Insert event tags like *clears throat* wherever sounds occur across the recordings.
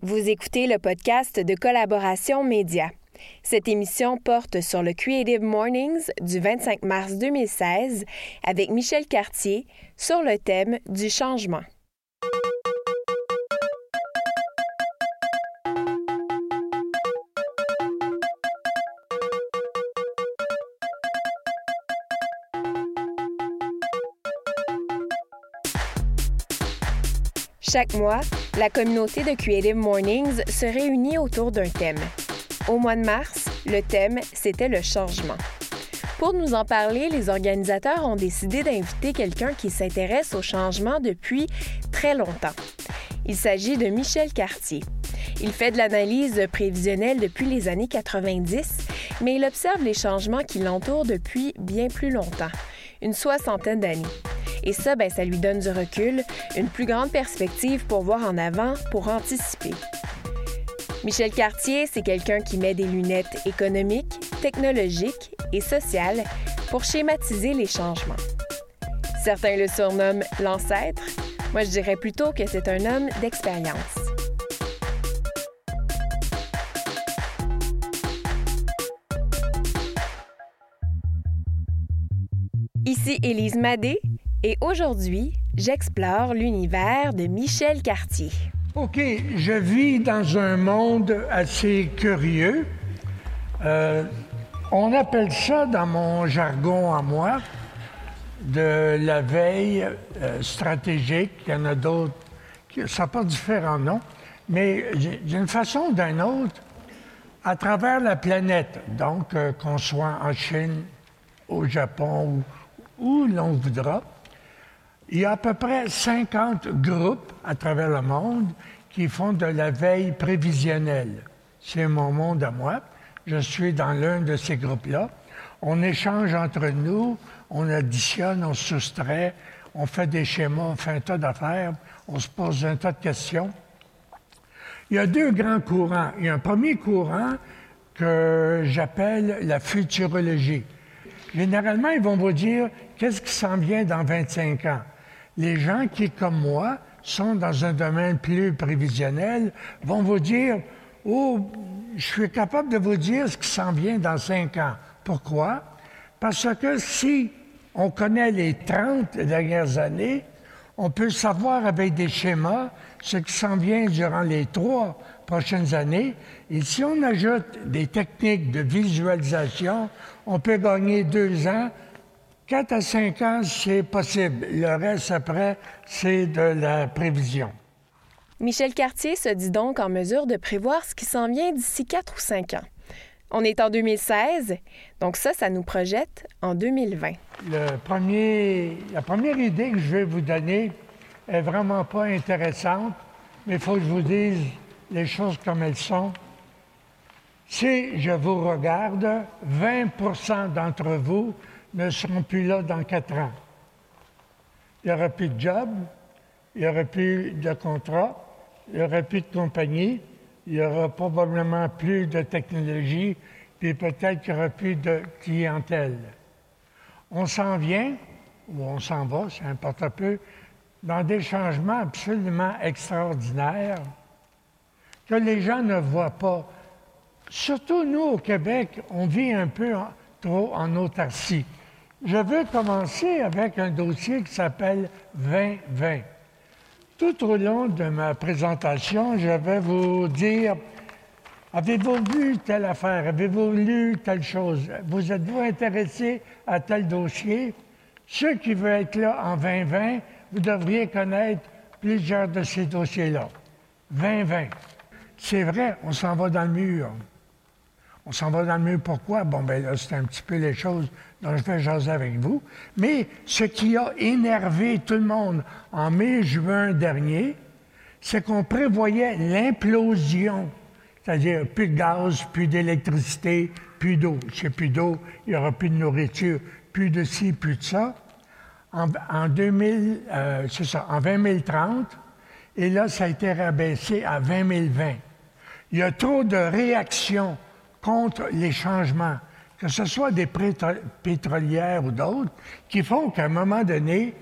Vous écoutez le podcast de Collaboration Média. Cette émission porte sur le Creative Mornings du 25 mars 2016 avec Michel Cartier sur le thème du changement. Chaque mois, la communauté de Creative Mornings se réunit autour d'un thème. Au mois de mars, le thème, c'était le changement. Pour nous en parler, les organisateurs ont décidé d'inviter quelqu'un qui s'intéresse au changement depuis très longtemps. Il s'agit de Michel Cartier. Il fait de l'analyse prévisionnelle depuis les années 90, mais il observe les changements qui l'entourent depuis bien plus longtemps, une soixantaine d'années. Et ça, ben, ça lui donne du recul, une plus grande perspective pour voir en avant, pour anticiper. Michel Cartier, c'est quelqu'un qui met des lunettes économiques, technologiques et sociales pour schématiser les changements. Certains le surnomment l'ancêtre. Moi, je dirais plutôt que c'est un homme d'expérience. Ici Élise Madé, et aujourd'hui, j'explore l'univers de Michel Cartier. OK, je vis dans un monde assez curieux. Euh, on appelle ça, dans mon jargon à moi, de la veille euh, stratégique. Il y en a d'autres, ça pas différents noms, mais d'une façon ou d'une autre, à travers la planète, donc euh, qu'on soit en Chine, au Japon ou où l'on voudra, il y a à peu près 50 groupes à travers le monde qui font de la veille prévisionnelle. C'est mon monde à moi. Je suis dans l'un de ces groupes-là. On échange entre nous, on additionne, on soustrait, on fait des schémas, on fait un tas d'affaires, on se pose un tas de questions. Il y a deux grands courants. Il y a un premier courant que j'appelle la futurologie. Généralement, ils vont vous dire qu'est-ce qui s'en vient dans 25 ans? Les gens qui, comme moi, sont dans un domaine plus prévisionnel vont vous dire Oh, je suis capable de vous dire ce qui s'en vient dans cinq ans. Pourquoi? Parce que si on connaît les 30 dernières années, on peut savoir avec des schémas ce qui s'en vient durant les trois prochaines années. Et si on ajoute des techniques de visualisation, on peut gagner deux ans 4 à 5 ans, c'est possible. Le reste après, c'est de la prévision. Michel Cartier se dit donc en mesure de prévoir ce qui s'en vient d'ici 4 ou 5 ans. On est en 2016, donc ça, ça nous projette en 2020. Le premier, la première idée que je vais vous donner est vraiment pas intéressante, mais il faut que je vous dise les choses comme elles sont. Si je vous regarde, 20% d'entre vous ne seront plus là dans quatre ans. Il n'y aura plus de job, il n'y aura plus de contrat, il n'y aura plus de compagnie, il n'y aura probablement plus de technologie, puis peut-être qu'il n'y aura plus de clientèle. On s'en vient, ou on s'en va, ça importe un peu, dans des changements absolument extraordinaires que les gens ne voient pas. Surtout nous, au Québec, on vit un peu trop en autarcie. Je veux commencer avec un dossier qui s'appelle 2020. Tout au long de ma présentation, je vais vous dire Avez-vous vu telle affaire? Avez-vous lu telle chose? Vous êtes-vous intéressé à tel dossier? Ceux qui veulent être là en 2020, vous devriez connaître plusieurs de ces dossiers-là. 2020. C'est vrai, on s'en va dans le mur. On s'en va dans le mur. Pourquoi? Bon, ben là, c'est un petit peu les choses dont je vais jaser avec vous. Mais ce qui a énervé tout le monde en mai-juin dernier, c'est qu'on prévoyait l'implosion, c'est-à-dire plus de gaz, plus d'électricité, plus d'eau. C'est plus d'eau, il n'y aura plus de nourriture, plus de ci, plus de ça. En, 2000, euh, c'est ça, en 2030, et là, ça a été rabaissé à 2020. Il y a trop de réactions contre les changements, que ce soit des pétrolières ou d'autres, qui font qu'à un moment donné,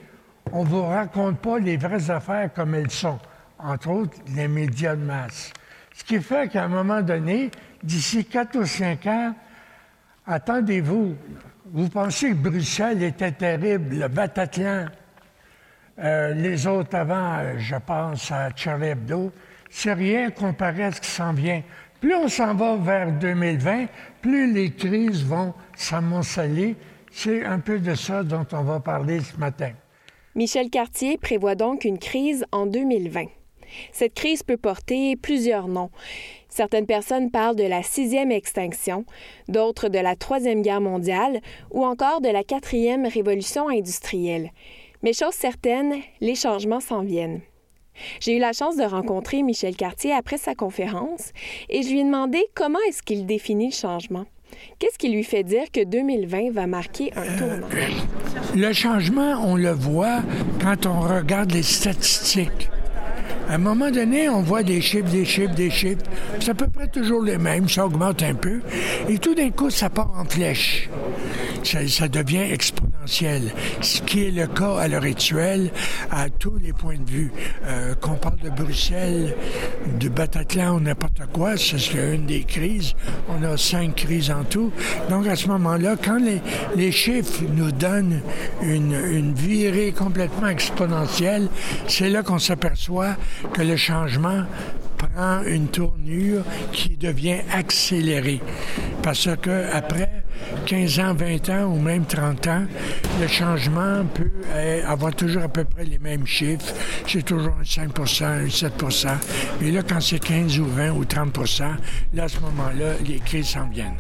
on ne vous raconte pas les vraies affaires comme elles sont, entre autres les médias de masse. Ce qui fait qu'à un moment donné, d'ici quatre ou cinq ans, attendez-vous, vous pensez que Bruxelles était terrible, le Bataclan, euh, les autres avant, je pense à Charlie Hebdo, c'est rien comparé à ce qui s'en vient. Plus on s'en va vers 2020, plus les crises vont s'amonceler. C'est un peu de ça dont on va parler ce matin. Michel Cartier prévoit donc une crise en 2020. Cette crise peut porter plusieurs noms. Certaines personnes parlent de la sixième extinction, d'autres de la troisième guerre mondiale ou encore de la quatrième révolution industrielle. Mais chose certaine, les changements s'en viennent. J'ai eu la chance de rencontrer Michel Cartier après sa conférence et je lui ai demandé comment est-ce qu'il définit le changement. Qu'est-ce qui lui fait dire que 2020 va marquer un tournant? Le changement, on le voit quand on regarde les statistiques. À un moment donné, on voit des chiffres, des chiffres, des chiffres. C'est à peu près toujours les mêmes, ça augmente un peu. Et tout d'un coup, ça part en flèche. Ça, devient exponentiel, ce qui est le cas à l'heure actuelle à tous les points de vue. Euh, qu'on parle de Bruxelles, de Bataclan ou n'importe quoi, c'est une des crises. On a cinq crises en tout. Donc à ce moment-là, quand les, les, chiffres nous donnent une, une virée complètement exponentielle, c'est là qu'on s'aperçoit que le changement une tournure qui devient accélérée. Parce que après 15 ans, 20 ans ou même 30 ans, le changement peut avoir toujours à peu près les mêmes chiffres. C'est toujours un 5% un 7% Mais là, quand c'est 15 ou 20 ou 30 là, à ce moment-là, les crises s'en viennent.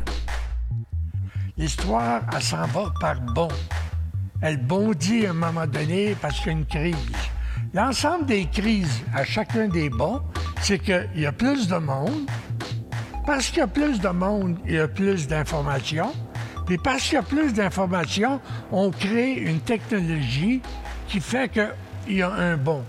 L'histoire, elle s'en va par bon. Elle bondit à un moment donné parce qu'il y a une crise. L'ensemble des crises à chacun des bons, c'est qu'il y a plus de monde. Parce qu'il y a plus de monde, il y a plus d'informations. Puis parce qu'il y a plus d'informations, on crée une technologie qui fait qu'il y a un bon.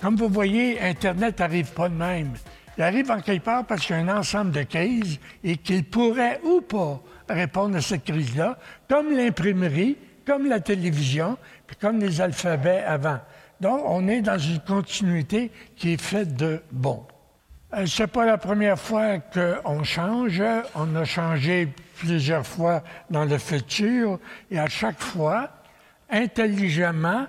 Comme vous voyez, Internet n'arrive pas de même. Il arrive en quelque part parce qu'il y a un ensemble de crises et qu'il pourrait ou pas répondre à cette crise-là, comme l'imprimerie, comme la télévision, puis comme les alphabets avant. Donc, on est dans une continuité qui est faite de bon. Euh, Ce n'est pas la première fois qu'on change. On a changé plusieurs fois dans le futur et à chaque fois, intelligemment,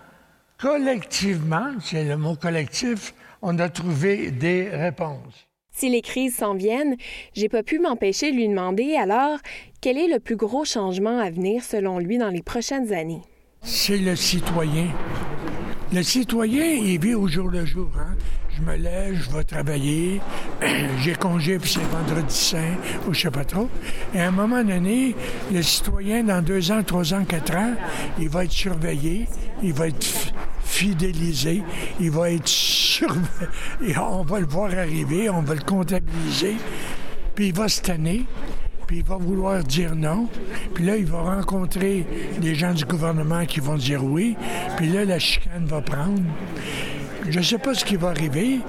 collectivement, c'est le mot collectif, on a trouvé des réponses. Si les crises s'en viennent, j'ai pas pu m'empêcher de lui demander alors quel est le plus gros changement à venir selon lui dans les prochaines années? C'est le citoyen. Le citoyen, il vit au jour le jour. Hein? Je me lève, je vais travailler, *clears throat* j'ai congé, puis c'est vendredi saint, ou je sais pas trop. Et à un moment donné, le citoyen, dans deux ans, trois ans, quatre ans, il va être surveillé, il va être fidélisé, il va être surveillé. *laughs* On va le voir arriver, on va le comptabiliser, puis il va se tanner puis il va vouloir dire non. Puis là, il va rencontrer des gens du gouvernement qui vont dire oui. Puis là, la chicane va prendre. Je ne sais pas ce qui va arriver,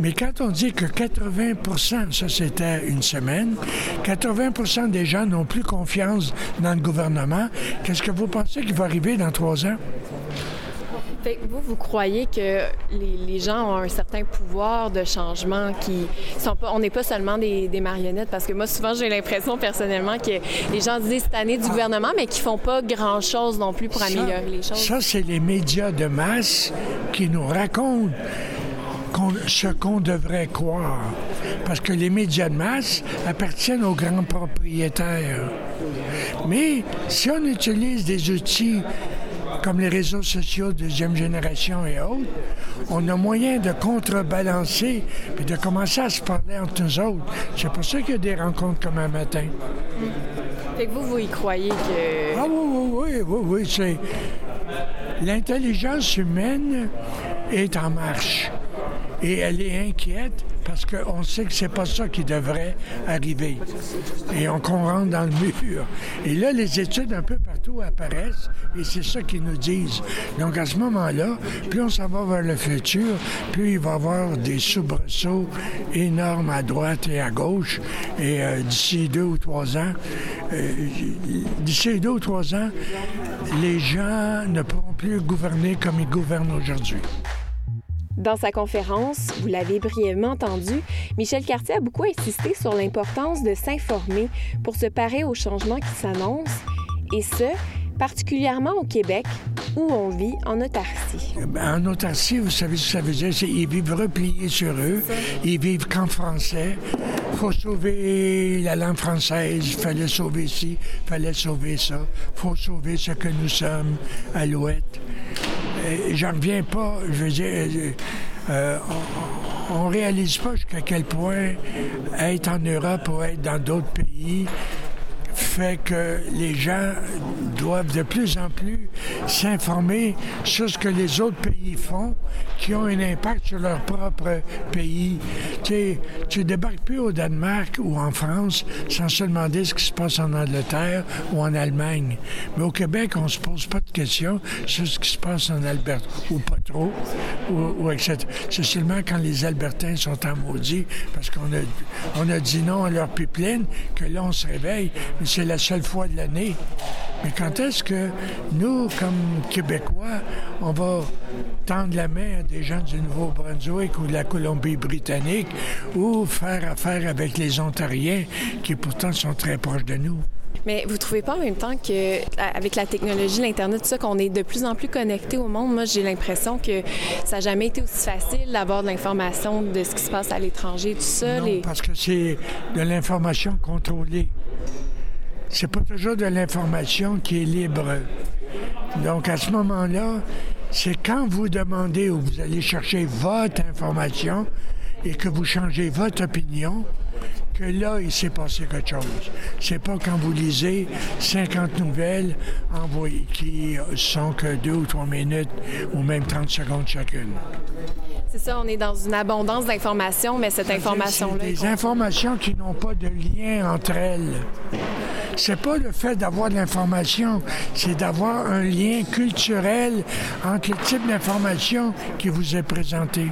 mais quand on dit que 80% ça c'était une semaine, 80% des gens n'ont plus confiance dans le gouvernement, qu'est-ce que vous pensez qui va arriver dans trois ans? Vous, vous croyez que les, gens ont un certain pouvoir de changement qui sont pas. On n'est pas seulement des, marionnettes parce que moi, souvent, j'ai l'impression personnellement que les gens disent cette année du gouvernement, mais qui font pas grand-chose non plus pour améliorer les choses. Ça, c'est les médias de masse qui nous racontent ce qu'on devrait croire. Parce que les médias de masse appartiennent aux grands propriétaires. Mais si on utilise des outils comme les réseaux sociaux deuxième génération et autres, on a moyen de contrebalancer et de commencer à se parler entre nous autres. C'est pour ça qu'il y a des rencontres comme un matin. Fait que vous, vous y croyez que... Ah oui, oui, oui, oui, oui. C'est... L'intelligence humaine est en marche et elle est inquiète parce qu'on sait que c'est pas ça qui devrait arriver. Et on, rentre dans le mur. Et là, les études un peu partout apparaissent et c'est ça qu'ils nous disent. Donc à ce moment-là, plus on s'en va vers le futur, plus il va y avoir des soubresauts énormes à droite et à gauche. Et euh, d'ici deux ou trois ans, euh, d'ici deux ou trois ans, les gens ne pourront plus gouverner comme ils gouvernent aujourd'hui. Dans sa conférence, vous l'avez brièvement entendu, Michel Cartier a beaucoup insisté sur l'importance de s'informer pour se parer aux changements qui s'annoncent, et ce, particulièrement au Québec, où on vit en autarcie. Ben, en autarcie, vous savez ce que ça veut dire? C'est qu'ils vivent repliés sur eux, ils vivent qu'en français. Il faut sauver la langue française, il fallait sauver ci, il fallait sauver ça. Il faut sauver ce que nous sommes, Alouette. J'en reviens pas, je veux dire, euh, on, ne réalise pas jusqu'à quel point être en Europe ou être dans d'autres pays fait que les gens doivent de plus en plus s'informer sur ce que les autres pays font qui ont un impact sur leur propre pays. Tu tu débarques plus au Danemark ou en France sans se demander ce qui se passe en Angleterre ou en Allemagne. Mais au Québec, on se pose pas de questions sur ce qui se passe en Alberta, ou pas trop, ou, etc. C'est seulement quand les Albertains sont en maudit parce qu'on a, on a dit non à leur pipeline que là, on se réveille. C'est la seule fois de l'année. Mais quand est-ce que nous, comme Québécois, on va tendre la main à des gens du Nouveau-Brunswick ou de la Colombie-Britannique ou faire affaire avec les Ontariens qui pourtant sont très proches de nous? Mais vous trouvez pas en même temps que avec la technologie, l'internet, tout ça, qu'on est de plus en plus connecté au monde? Moi, j'ai l'impression que ça n'a jamais été aussi facile d'avoir de l'information de ce qui se passe à l'étranger, tout ça. Non, parce que c'est de l'information contrôlée c'est pas toujours de l'information qui est libre. Donc, à ce moment-là, c'est quand vous demandez ou vous allez chercher votre information et que vous changez votre opinion que là, il s'est passé quelque chose. C'est pas quand vous lisez 50 nouvelles envoyées qui sont que deux ou trois minutes ou même 30 secondes chacune. C'est ça, on est dans une abondance d'informations, mais cette information-là. Des informations qui n'ont pas de lien entre elles. C'est pas le fait d'avoir de l'information, c'est d'avoir un lien culturel entre le type d'information qui vous est présenté.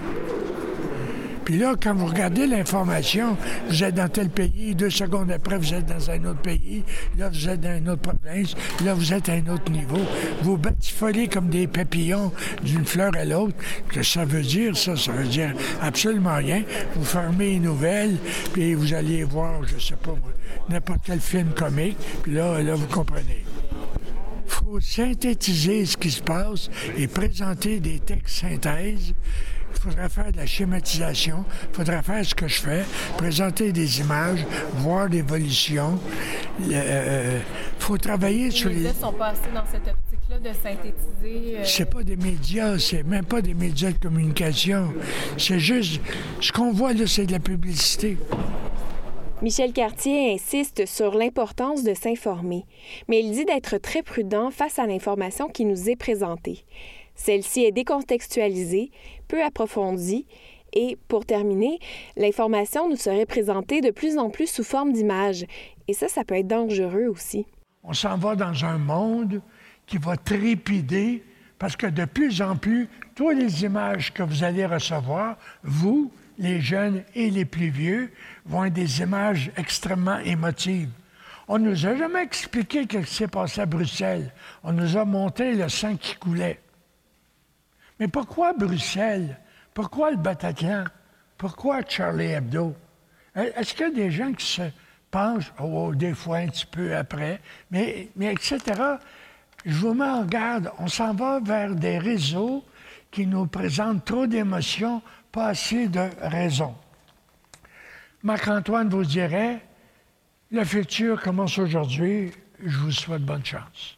Puis là, quand vous regardez l'information, vous êtes dans tel pays, deux secondes après, vous êtes dans un autre pays, là, vous êtes dans une autre province, là, vous êtes à un autre niveau. Vous batifolez comme des papillons d'une fleur à l'autre. Que ça veut dire, ça, ça veut dire absolument rien. Vous fermez une nouvelle, puis vous allez voir, je sais pas, n'importe quel film comique, puis là, là, vous comprenez Il faut synthétiser ce qui se passe et présenter des textes synthèses il faudrait faire de la schématisation, il faudrait faire ce que je fais, présenter des images, voir l'évolution. Il euh, euh, faut travailler sur les... Les médias sont pas assez dans cette optique-là de synthétiser... Euh, c'est pas des médias, c'est même pas des médias de communication. C'est juste... Ce qu'on voit là, c'est de la publicité. Michel Cartier insiste sur l'importance de s'informer, mais il dit d'être très prudent face à l'information qui nous est présentée. Celle-ci est décontextualisée, peu approfondie et, pour terminer, l'information nous serait présentée de plus en plus sous forme d'images. Et ça, ça peut être dangereux aussi. On s'en va dans un monde qui va trépider parce que de plus en plus, toutes les images que vous allez recevoir, vous, les jeunes et les plus vieux, vont être des images extrêmement émotives. On ne nous a jamais expliqué ce qui s'est passé à Bruxelles. On nous a monté le sang qui coulait. Mais pourquoi Bruxelles? Pourquoi le Bataclan? Pourquoi Charlie Hebdo? Est-ce qu'il y a des gens qui se penchent, oh, des fois un petit peu après, mais, mais etc. Je vous mets en garde, on s'en va vers des réseaux qui nous présentent trop d'émotions, pas assez de raisons. Marc-Antoine vous dirait, le futur commence aujourd'hui, je vous souhaite bonne chance.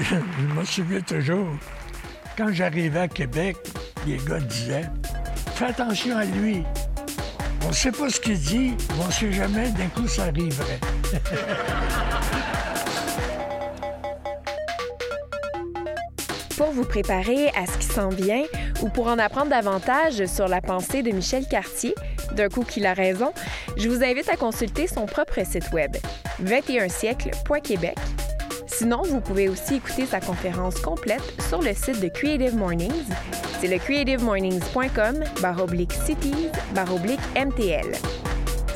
Je me souviens toujours, quand j'arrivais à Québec, les gars disaient Fais attention à lui. On ne sait pas ce qu'il dit, on ne sait jamais, d'un coup, ça arriverait. *laughs* pour vous préparer à ce qui s'en vient ou pour en apprendre davantage sur la pensée de Michel Cartier, d'un coup qu'il a raison, je vous invite à consulter son propre site web 21siècle.québec Sinon, vous pouvez aussi écouter sa conférence complète sur le site de Creative Mornings. C'est le creativemornings.com baroblique cities baroblique MTL.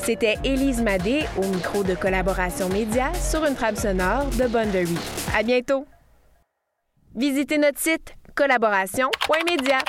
C'était Élise Madé au micro de Collaboration Média sur une trame sonore de Bondery. À bientôt! Visitez notre site collaboration.media.